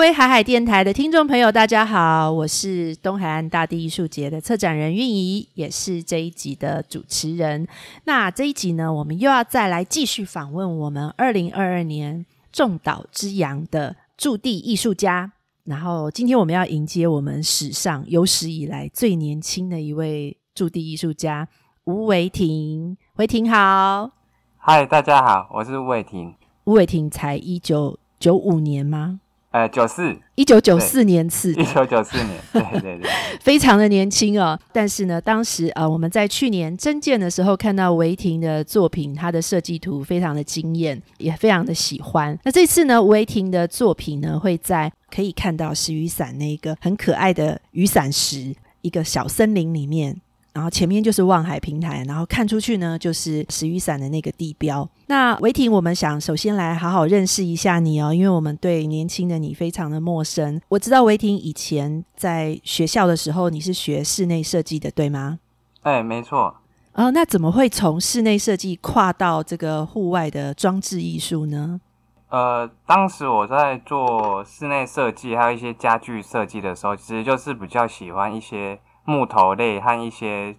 各位海海电台的听众朋友，大家好，我是东海岸大地艺术节的策展人韵怡，也是这一集的主持人。那这一集呢，我们又要再来继续访问我们二零二二年众岛之阳的驻地艺术家。然后今天我们要迎接我们史上有史以来最年轻的一位驻地艺术家吴维婷。维婷好，嗨，大家好，我是吴伟霆。吴伟霆才一九九五年吗？呃，九四，一九九四年次，一九九四年，对对对，非常的年轻哦。但是呢，当时呃，我们在去年征建的时候，看到维婷的作品，他的设计图非常的惊艳，也非常的喜欢。那这次呢，维婷的作品呢，会在可以看到石雨伞那个很可爱的雨伞石一个小森林里面。然后前面就是望海平台，然后看出去呢就是石雨伞的那个地标。那维婷，我们想首先来好好认识一下你哦，因为我们对年轻的你非常的陌生。我知道维婷以前在学校的时候你是学室内设计的，对吗？哎，没错。哦，那怎么会从室内设计跨到这个户外的装置艺术呢？呃，当时我在做室内设计还有一些家具设计的时候，其实就是比较喜欢一些。木头类和一些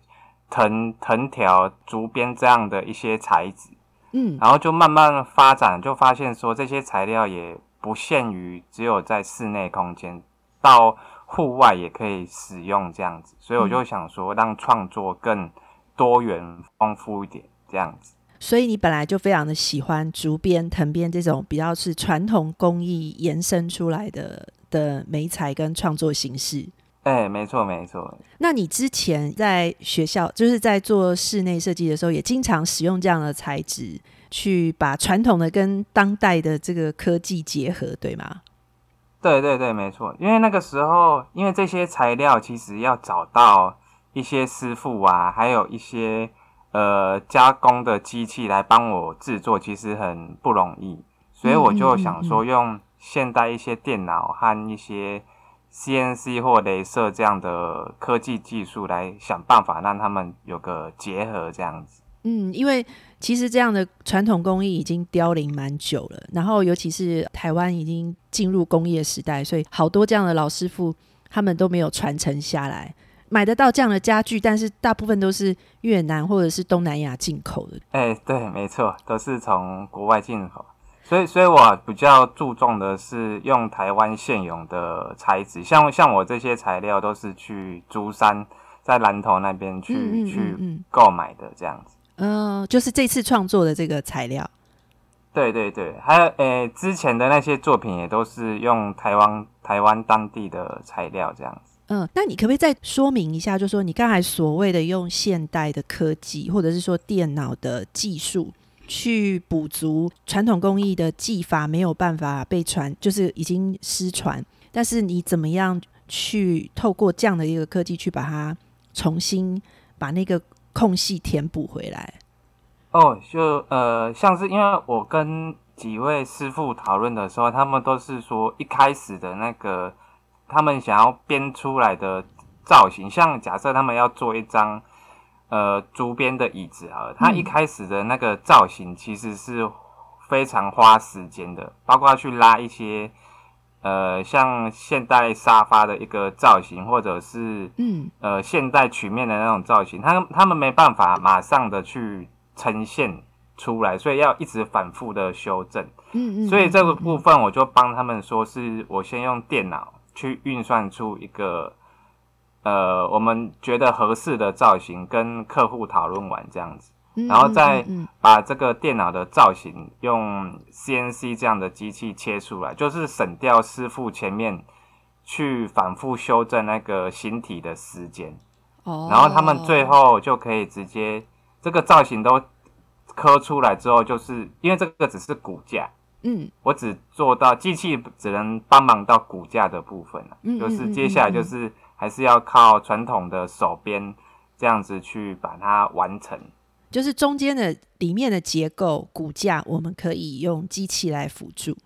藤藤条、竹编这样的一些材质，嗯，然后就慢慢发展，就发现说这些材料也不限于只有在室内空间，到户外也可以使用这样子，所以我就想说让创作更多元丰富一点这样子。所以你本来就非常的喜欢竹编、藤编这种比较是传统工艺延伸出来的的美材跟创作形式。哎，没错没错。那你之前在学校，就是在做室内设计的时候，也经常使用这样的材质，去把传统的跟当代的这个科技结合，对吗？对对对，没错。因为那个时候，因为这些材料其实要找到一些师傅啊，还有一些呃加工的机器来帮我制作，其实很不容易，所以我就想说，用现代一些电脑和一些。CNC 或镭射这样的科技技术来想办法让他们有个结合，这样子。嗯，因为其实这样的传统工艺已经凋零蛮久了，然后尤其是台湾已经进入工业时代，所以好多这样的老师傅他们都没有传承下来，买得到这样的家具，但是大部分都是越南或者是东南亚进口的。哎，对，没错，都是从国外进口。所以，所以我比较注重的是用台湾现有的材质，像像我这些材料都是去珠山，在南头那边去去购买的这样子。嗯，就是这次创作的这个材料。对对对，还有诶，之前的那些作品也都是用台湾台湾当地的材料这样子。嗯，那你可不可以再说明一下，就说你刚才所谓的用现代的科技，或者是说电脑的技术？去补足传统工艺的技法没有办法被传，就是已经失传。但是你怎么样去透过这样的一个科技去把它重新把那个空隙填补回来？哦，就呃，像是因为我跟几位师傅讨论的时候，他们都是说一开始的那个他们想要编出来的造型，像假设他们要做一张。呃，竹编的椅子啊，它一开始的那个造型其实是非常花时间的，包括去拉一些呃，像现代沙发的一个造型，或者是嗯呃现代曲面的那种造型，他他们没办法马上的去呈现出来，所以要一直反复的修正。嗯嗯，所以这个部分我就帮他们说，是我先用电脑去运算出一个。呃，我们觉得合适的造型跟客户讨论完这样子，然后再把这个电脑的造型用 CNC 这样的机器切出来，就是省掉师傅前面去反复修正那个形体的时间。哦，然后他们最后就可以直接这个造型都刻出来之后，就是因为这个只是骨架，嗯，我只做到机器只能帮忙到骨架的部分了，就是接下来就是。还是要靠传统的手编这样子去把它完成，就是中间的里面的结构骨架，我们可以用机器来辅助，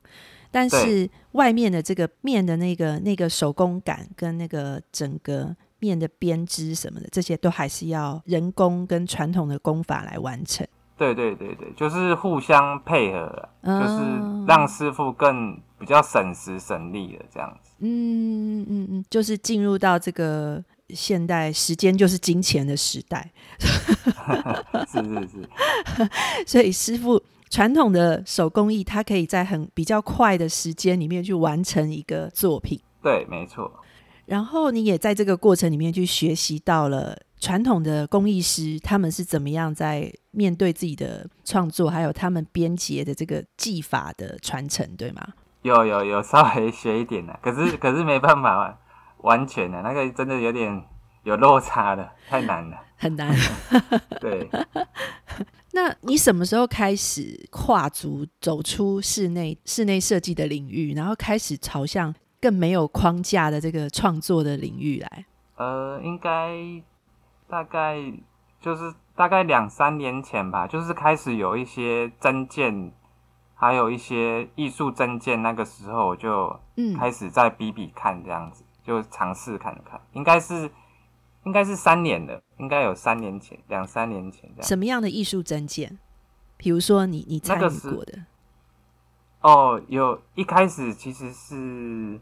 但是外面的这个面的那个那个手工感跟那个整个面的编织什么的，这些都还是要人工跟传统的工法来完成。对对对对，就是互相配合，就是让师傅更比比较省时省力的这样子。嗯嗯嗯，就是进入到这个现代时间就是金钱的时代，是 是是，所以师傅传统的手工艺，它可以在很比较快的时间里面去完成一个作品。对，没错。然后你也在这个过程里面去学习到了传统的工艺师他们是怎么样在面对自己的创作，还有他们编结的这个技法的传承，对吗？有有有稍微学一点的，可是 可是没办法完全的，那个真的有点有落差的，太难了，很难。对。那你什么时候开始跨足走出室内室内设计的领域，然后开始朝向？更没有框架的这个创作的领域来，呃，应该大概就是大概两三年前吧，就是开始有一些真件，还有一些艺术真件，那个时候我就开始在比比看这样子，就尝试看看，应该是应该是三年的，应该有三年前两三年前这样。什么样的艺术真件？比如说你你参与过的？哦，有一开始其实是。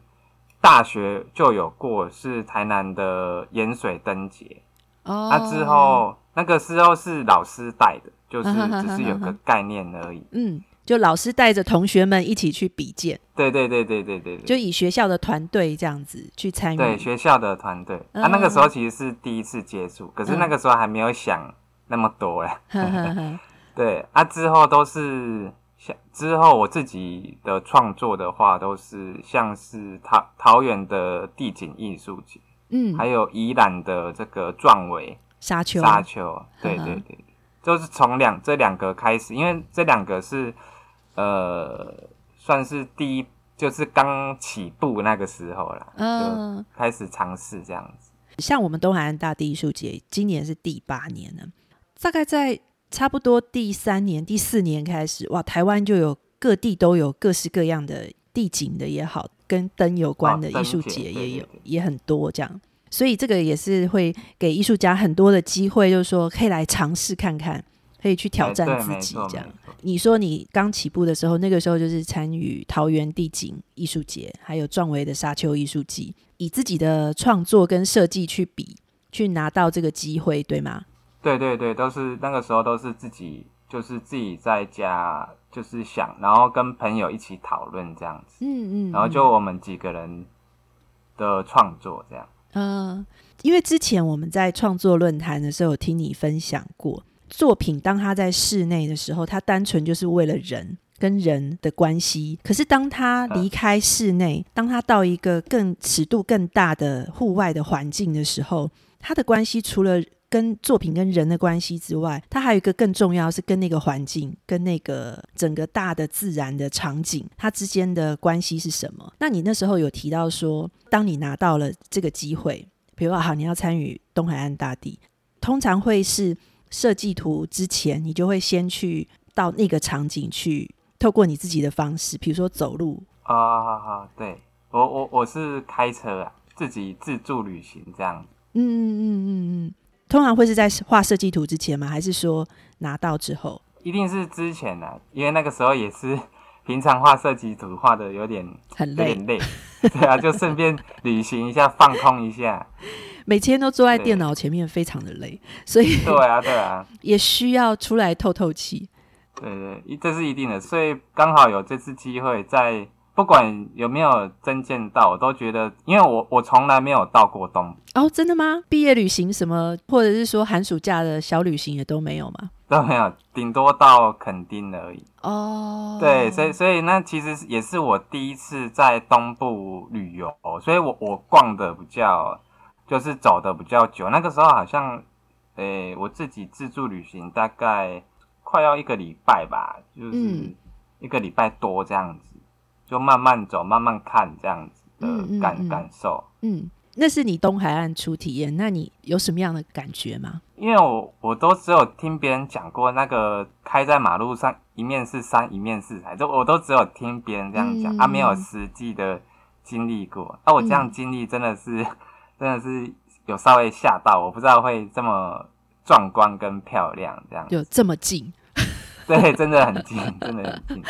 大学就有过，是台南的盐水灯节。哦，那之后那个时候是老师带的，就是只是有个概念而已。嗯，就老师带着同学们一起去比剑。对对对对对对，就以学校的团队这样子去参与。对学校的团队，啊那个时候其实是第一次接触，可是那个时候还没有想那么多哎。对啊，之后都是像。之后我自己的创作的话，都是像是桃桃园的地景艺术节，嗯，还有宜兰的这个壮伟沙丘，沙丘，对对对，就是从两这两个开始，因为这两个是呃，算是第一，就是刚起步那个时候啦，嗯，开始尝试这样子。像我们东海岸大地艺术节，今年是第八年了，大概在。差不多第三年、第四年开始，哇，台湾就有各地都有各式各样的地景的也好，跟灯有关的艺术节也有，也很多这样。所以这个也是会给艺术家很多的机会，就是说可以来尝试看看，可以去挑战自己这样。你说你刚起步的时候，那个时候就是参与桃园地景艺术节，还有壮维的沙丘艺术季，以自己的创作跟设计去比，去拿到这个机会，对吗？对对对，都是那个时候都是自己，就是自己在家，就是想，然后跟朋友一起讨论这样子，嗯嗯，然后就我们几个人的创作这样。嗯，因为之前我们在创作论坛的时候，有听你分享过，作品当他在室内的时候，他单纯就是为了人跟人的关系，可是当他离开室内，当他到一个更尺度更大的户外的环境的时候，他的关系除了跟作品跟人的关系之外，它还有一个更重要是跟那个环境、跟那个整个大的自然的场景，它之间的关系是什么？那你那时候有提到说，当你拿到了这个机会，比如说好，你要参与东海岸大地，通常会是设计图之前，你就会先去到那个场景去，透过你自己的方式，比如说走路啊，对我我我是开车啊，自己自助旅行这样。嗯嗯嗯嗯嗯。通常会是在画设计图之前吗？还是说拿到之后？一定是之前的，因为那个时候也是平常画设计图画的有点很累，累。对啊，就顺便旅行一下，放空一下。每天都坐在电脑前面，非常的累，所以对啊，对啊，也需要出来透透气。对对，这是一定的。所以刚好有这次机会在。不管有没有真见到，我都觉得，因为我我从来没有到过东哦，真的吗？毕业旅行什么，或者是说寒暑假的小旅行也都没有吗？都没有，顶多到垦丁而已。哦，对，所以所以那其实也是我第一次在东部旅游，所以我我逛的比较就是走的比较久。那个时候好像，诶，我自己自助旅行大概快要一个礼拜吧，就是一个礼拜多这样子。就慢慢走，慢慢看这样子的感感受。嗯，那是你东海岸初体验，那你有什么样的感觉吗？因为我我都只有听别人讲过，那个开在马路上，一面是山，一面是海，就我都只有听别人这样讲，啊，没有实际的经历过。啊，我这样经历真的是真的是有稍微吓到，我不知道会这么壮观跟漂亮，这样就这么近。对，真的很近，真的很近。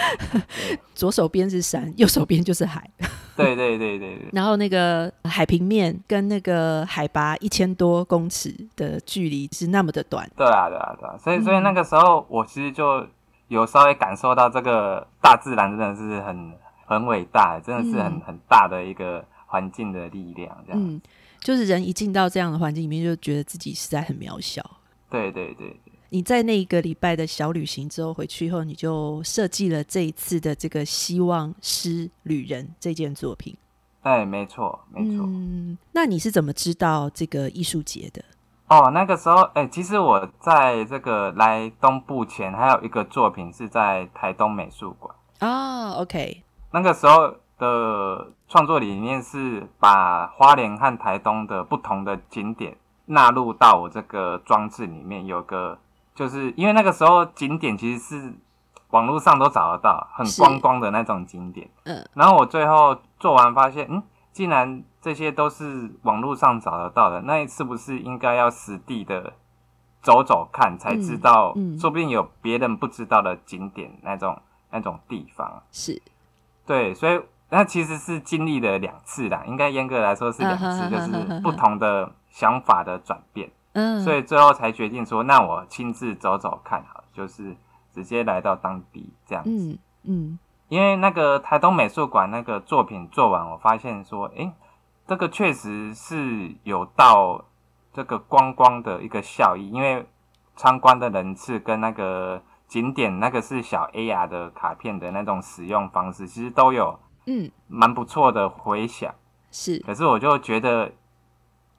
左手边是山，右手边就是海。对对对对对。然后那个海平面跟那个海拔一千多公尺的距离是那么的短。对啊，对啊，对啊。所以，所以那个时候我其实就有稍微感受到这个大自然真的是很很伟大，真的是很很大的一个环境的力量。这样，嗯，就是人一进到这样的环境里面，就觉得自己实在很渺小。对对对。你在那一个礼拜的小旅行之后回去以后，你就设计了这一次的这个希望诗旅人这件作品。哎，没错，没错。嗯，那你是怎么知道这个艺术节的？哦，那个时候，哎，其实我在这个来东部前，还有一个作品是在台东美术馆。哦，OK。那个时候的创作理念是把花莲和台东的不同的景点纳入到我这个装置里面，有个。就是因为那个时候景点其实是网络上都找得到，很观光的那种景点。嗯，然后我最后做完发现，嗯，既然这些都是网络上找得到的，那是不是应该要实地的走走看，才知道，说不定有别人不知道的景点那种那种地方。是，对，所以那其实是经历了两次啦，应该严格来说是两次，就是不同的想法的转变。嗯，所以最后才决定说，那我亲自走走看，好，就是直接来到当地这样子。嗯嗯，因为那个台东美术馆那个作品做完，我发现说，哎，这个确实是有到这个观光的一个效益，因为参观的人次跟那个景点那个是小 AR 的卡片的那种使用方式，其实都有嗯蛮不错的回响。是，可是我就觉得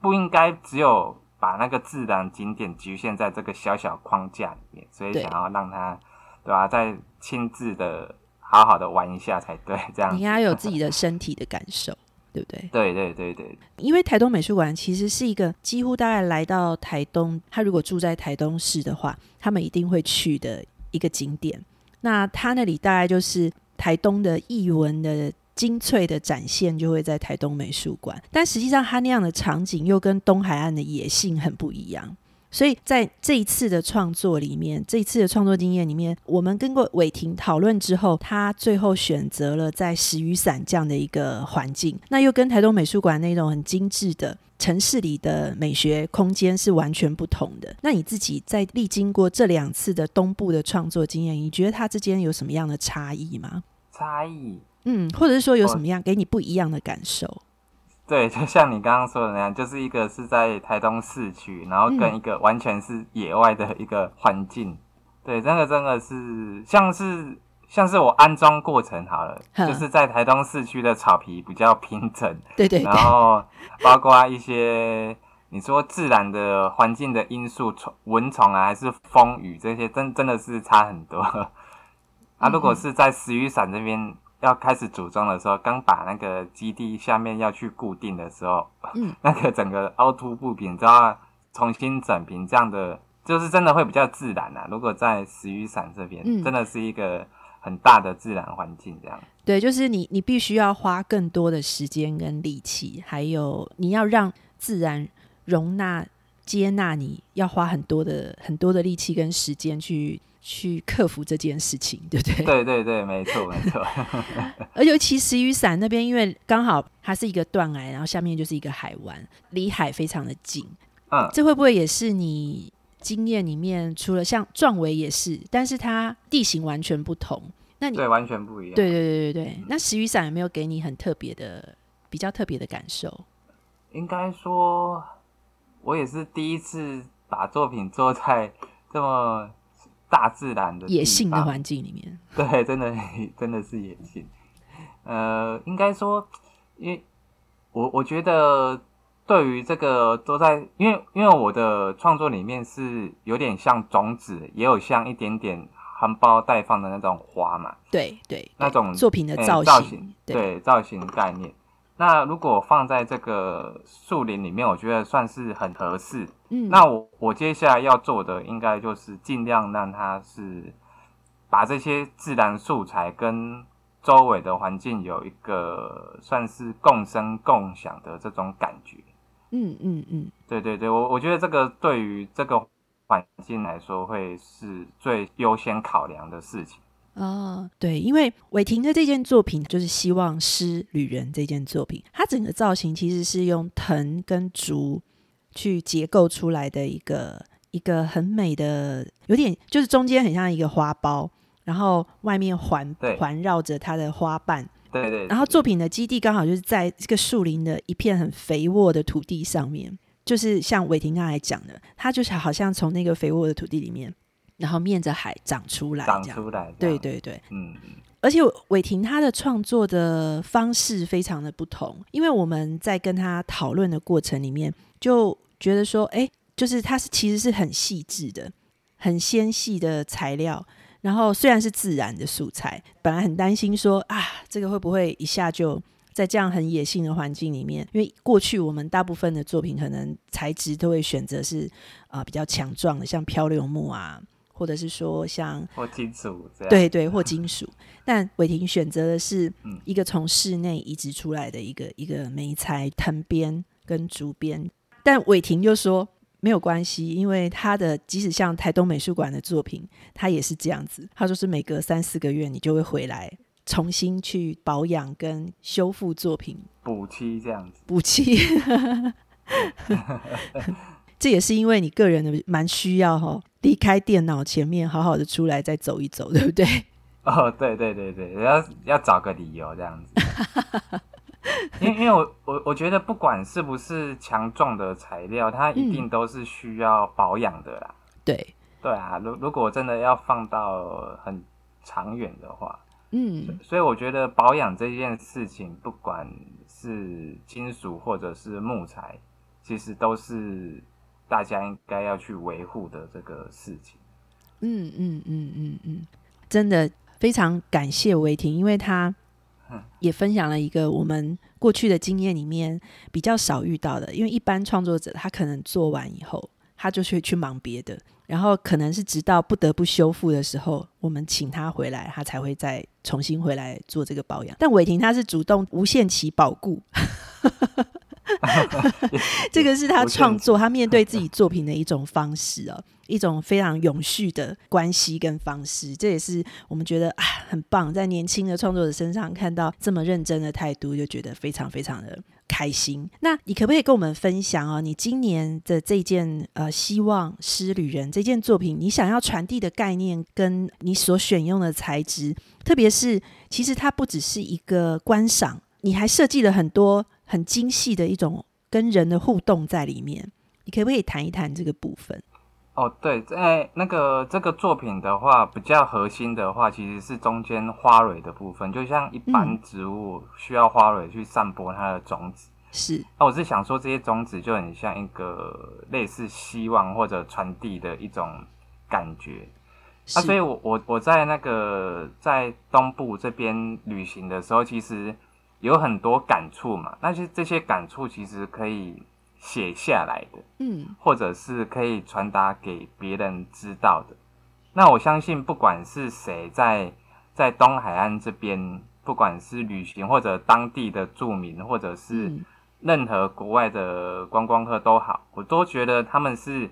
不应该只有。把那个自然景点局限在这个小小框架里面，所以想要让他，对吧？再亲自的好好的玩一下才对，这样你应该有自己的身体的感受，对不对？对对对对。因为台东美术馆其实是一个几乎大概来到台东，他如果住在台东市的话，他们一定会去的一个景点。那他那里大概就是台东的艺文的。精粹的展现就会在台东美术馆，但实际上它那样的场景又跟东海岸的野性很不一样。所以在这一次的创作里面，这一次的创作经验里面，我们跟过伟霆讨论之后，他最后选择了在石雨伞这样的一个环境，那又跟台东美术馆那种很精致的城市里的美学空间是完全不同的。那你自己在历经过这两次的东部的创作经验，你觉得它之间有什么样的差异吗？差异。嗯，或者是说有什么样给你不一样的感受？对，就像你刚刚说的那样，就是一个是在台东市区，然后跟一个完全是野外的一个环境。对，真的真的是像是像是我安装过程好了，就是在台东市区的草皮比较平整，对对，然后包括一些你说自然的环境的因素，虫蚊虫啊，还是风雨这些，真真的是差很多。啊，如果是在石雨伞这边。要开始组装的时候，刚把那个基地下面要去固定的时候，嗯，那个整个凹凸不平，都要重新整平，这样的就是真的会比较自然啊。如果在石雨伞这边，真的是一个很大的自然环境，这样。对，就是你你必须要花更多的时间跟力气，还有你要让自然容纳接纳，你要花很多的很多的力气跟时间去。去克服这件事情，对不对？对对对，没错没错。而尤其石雨伞那边，因为刚好它是一个断崖，然后下面就是一个海湾，离海非常的近。嗯，这会不会也是你经验里面，除了像壮围也是，但是它地形完全不同。那你对完全不一样。对对对对对。那石雨伞有没有给你很特别的、比较特别的感受？应该说，我也是第一次把作品做在这么。大自然的野性的环境里面，对，真的 真的是野性。呃，应该说，因为我我觉得，对于这个都在，因为因为我的创作里面是有点像种子，也有像一点点含苞待放的那种花嘛。对对，那种作品的造型，对造型概念。那如果放在这个树林里面，我觉得算是很合适。嗯，那我我接下来要做的，应该就是尽量让它是把这些自然素材跟周围的环境有一个算是共生共享的这种感觉。嗯嗯嗯，对对对，我我觉得这个对于这个环境来说，会是最优先考量的事情。哦，对，因为伟霆的这件作品就是《希望诗旅人》这件作品，它整个造型其实是用藤跟竹去结构出来的一个一个很美的，有点就是中间很像一个花苞，然后外面环环绕着它的花瓣。对对。然后作品的基地刚好就是在这个树林的一片很肥沃的土地上面，就是像伟霆刚才讲的，它就是好像从那个肥沃的土地里面。然后面着海长出来，长出来，对对对，嗯而且伟霆他的创作的方式非常的不同，因为我们在跟他讨论的过程里面，就觉得说，哎，就是他是其实是很细致的、很纤细的材料，然后虽然是自然的素材，本来很担心说啊，这个会不会一下就在这样很野性的环境里面，因为过去我们大部分的作品可能材质都会选择是啊比较强壮的，像漂流木啊。或者是说像或金属，对对，或金属。但伟霆选择的是一个从室内移植出来的一个一个梅材藤编跟竹编。但伟霆就说没有关系，因为他的即使像台东美术馆的作品，他也是这样子。他说是每隔三四个月你就会回来重新去保养跟修复作品，补漆这样子，补漆。这也是因为你个人的蛮需要哈，离开电脑前面，好好的出来再走一走，对不对？哦，对对对对，要要找个理由这样子。因为因为我我我觉得不管是不是强壮的材料，它一定都是需要保养的啦。对对啊，如如果真的要放到很长远的话，嗯，所以我觉得保养这件事情，不管是金属或者是木材，其实都是。大家应该要去维护的这个事情。嗯嗯嗯嗯嗯，真的非常感谢维婷，因为他也分享了一个我们过去的经验里面比较少遇到的。因为一般创作者他可能做完以后，他就去去忙别的，然后可能是直到不得不修复的时候，我们请他回来，他才会再重新回来做这个保养。但伟霆他是主动无限期保固。这个是他创作，他面对自己 作品的一种方式哦，一种非常永续的关系跟方式。这也是我们觉得啊很棒，在年轻的创作者身上看到这么认真的态度，就觉得非常非常的开心。那你可不可以跟我们分享哦？你今年的这件呃《希望诗旅人》这件作品，你想要传递的概念，跟你所选用的材质，特别是其实它不只是一个观赏，你还设计了很多。很精细的一种跟人的互动在里面，你可不可以谈一谈这个部分？哦，对，在那个这个作品的话，比较核心的话，其实是中间花蕊的部分，就像一般植物需要花蕊去散播它的种子。是，那我是想说，这些种子就很像一个类似希望或者传递的一种感觉。那所以我我我在那个在东部这边旅行的时候，其实。有很多感触嘛，那些这些感触其实可以写下来的，嗯，或者是可以传达给别人知道的。那我相信，不管是谁在在东海岸这边，不管是旅行或者当地的住民，或者是任何国外的观光客都好，我都觉得他们是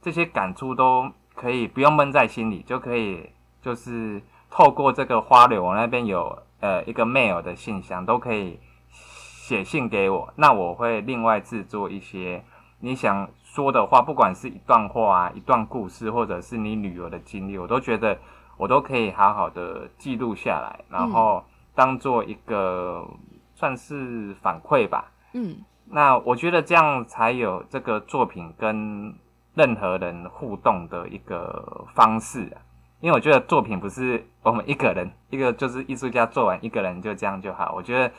这些感触都可以不用闷在心里，就可以就是透过这个花柳，我那边有。呃，一个 mail 的信箱都可以写信给我，那我会另外制作一些你想说的话，不管是一段话啊、一段故事，或者是你旅游的经历，我都觉得我都可以好好的记录下来，然后当做一个算是反馈吧。嗯，那我觉得这样才有这个作品跟任何人互动的一个方式啊。因为我觉得作品不是我们一个人，一个就是艺术家做完一个人就这样就好。我觉得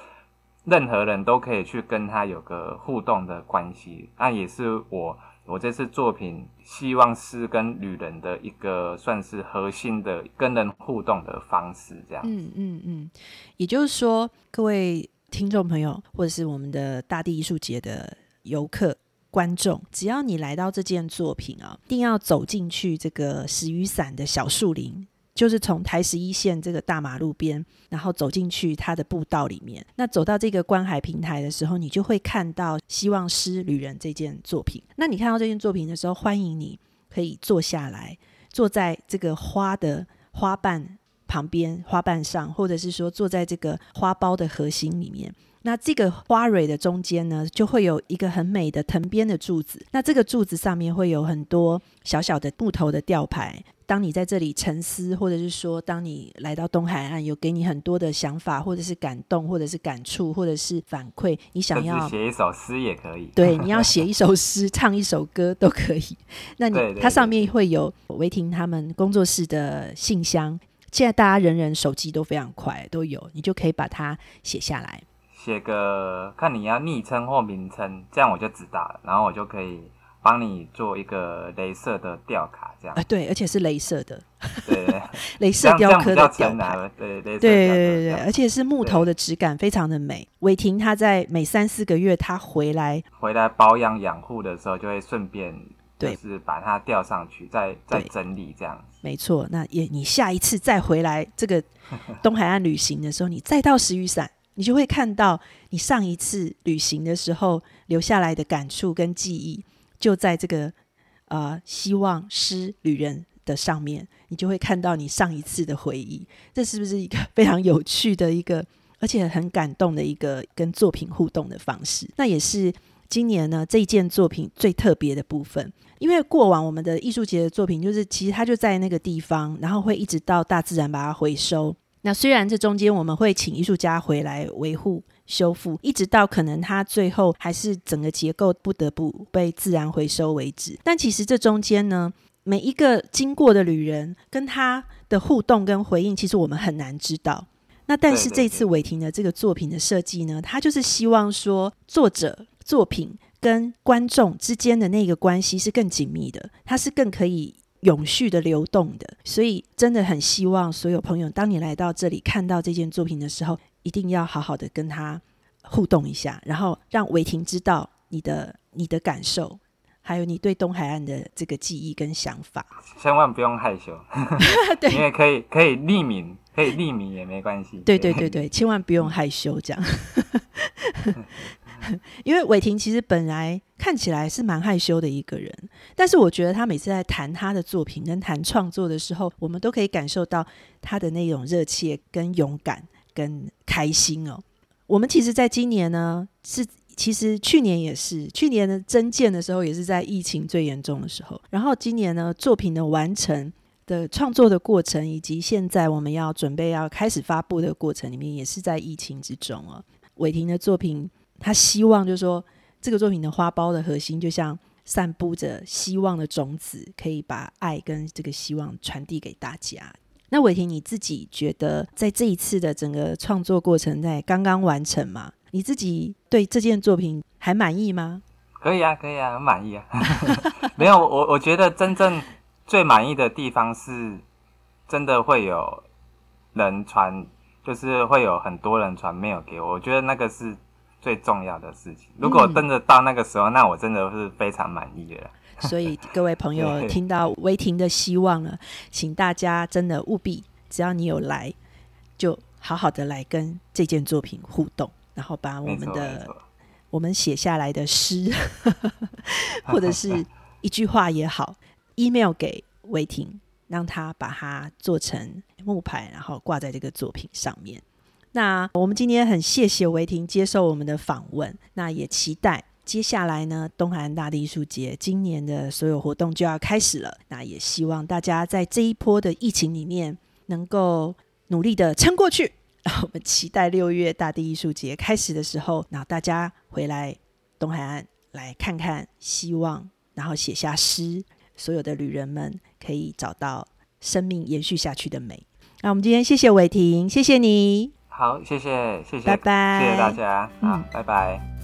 任何人都可以去跟他有个互动的关系，那也是我我这次作品希望是跟旅人的一个算是核心的跟人互动的方式，这样。嗯嗯嗯，也就是说，各位听众朋友，或者是我们的大地艺术节的游客。观众，只要你来到这件作品啊，一定要走进去这个石雨伞的小树林，就是从台十一线这个大马路边，然后走进去它的步道里面。那走到这个观海平台的时候，你就会看到《希望诗旅人》这件作品。那你看到这件作品的时候，欢迎你可以坐下来，坐在这个花的花瓣旁边，花瓣上，或者是说坐在这个花苞的核心里面。那这个花蕊的中间呢，就会有一个很美的藤编的柱子。那这个柱子上面会有很多小小的木头的吊牌。当你在这里沉思，或者是说，当你来到东海岸，有给你很多的想法，或者是感动，或者是感触，或者是反馈，你想要写一首诗也可以。对，你要写一首诗，唱一首歌都可以。那你 它上面会有维婷他们工作室的信箱。现在大家人人手机都非常快，都有，你就可以把它写下来。写个看你要昵称或名称，这样我就知道了，然后我就可以帮你做一个镭射的吊卡，这样。啊，对，而且是镭射的，对，镭射雕刻的吊卡，对对对对对，而且是木头的质感非常的美。伟霆他在每三四个月他回来回来保养养护的时候，就会顺便就是把它吊上去，再再整理这样。没错，那也你下一次再回来这个东海岸旅行的时候，你再到石雨伞。你就会看到你上一次旅行的时候留下来的感触跟记忆，就在这个呃希望诗旅人的上面，你就会看到你上一次的回忆。这是不是一个非常有趣的一个，而且很感动的一个跟作品互动的方式？那也是今年呢这一件作品最特别的部分，因为过往我们的艺术节的作品，就是其实它就在那个地方，然后会一直到大自然把它回收。那虽然这中间我们会请艺术家回来维护修复，一直到可能它最后还是整个结构不得不被自然回收为止。但其实这中间呢，每一个经过的旅人跟他的互动跟回应，其实我们很难知道。那但是这次伟霆的这个作品的设计呢，他就是希望说，作者作品跟观众之间的那个关系是更紧密的，它是更可以。永续的流动的，所以真的很希望所有朋友，当你来到这里看到这件作品的时候，一定要好好的跟他互动一下，然后让伟霆知道你的你的感受，还有你对东海岸的这个记忆跟想法。千万不用害羞，对，因为可以可以匿名，可以匿名也没关系。对对对对，千万不用害羞这样。因为伟霆其实本来看起来是蛮害羞的一个人，但是我觉得他每次在谈他的作品跟谈创作的时候，我们都可以感受到他的那种热切、跟勇敢、跟开心哦。我们其实在今年呢，是其实去年也是，去年的增建的时候也是在疫情最严重的时候，然后今年呢，作品的完成的创作的过程，以及现在我们要准备要开始发布的过程里面，也是在疫情之中哦。伟霆的作品。他希望就是说，这个作品的花苞的核心就像散布着希望的种子，可以把爱跟这个希望传递给大家。那伟霆，你自己觉得在这一次的整个创作过程在刚刚完成嘛？你自己对这件作品还满意吗？可以啊，可以啊，很满意啊。没有，我我觉得真正最满意的地方是，真的会有人传，就是会有很多人传没有给我，我觉得那个是。最重要的事情，如果真的到那个时候，那我真的是非常满意了。所以各位朋友 听到威婷的希望了，请大家真的务必，只要你有来，就好好的来跟这件作品互动，然后把我们的我们写下来的诗，或者是一句话也好，email 给威婷，让他把它做成木牌，然后挂在这个作品上面。那我们今天很谢谢维婷接受我们的访问，那也期待接下来呢，东海岸大地艺术节今年的所有活动就要开始了。那也希望大家在这一波的疫情里面能够努力的撑过去。我们期待六月大地艺术节开始的时候，那大家回来东海岸来看看，希望然后写下诗，所有的旅人们可以找到生命延续下去的美。那我们今天谢谢伟霆，谢谢你。好，谢谢，谢谢，拜拜，谢谢大家，好，拜拜。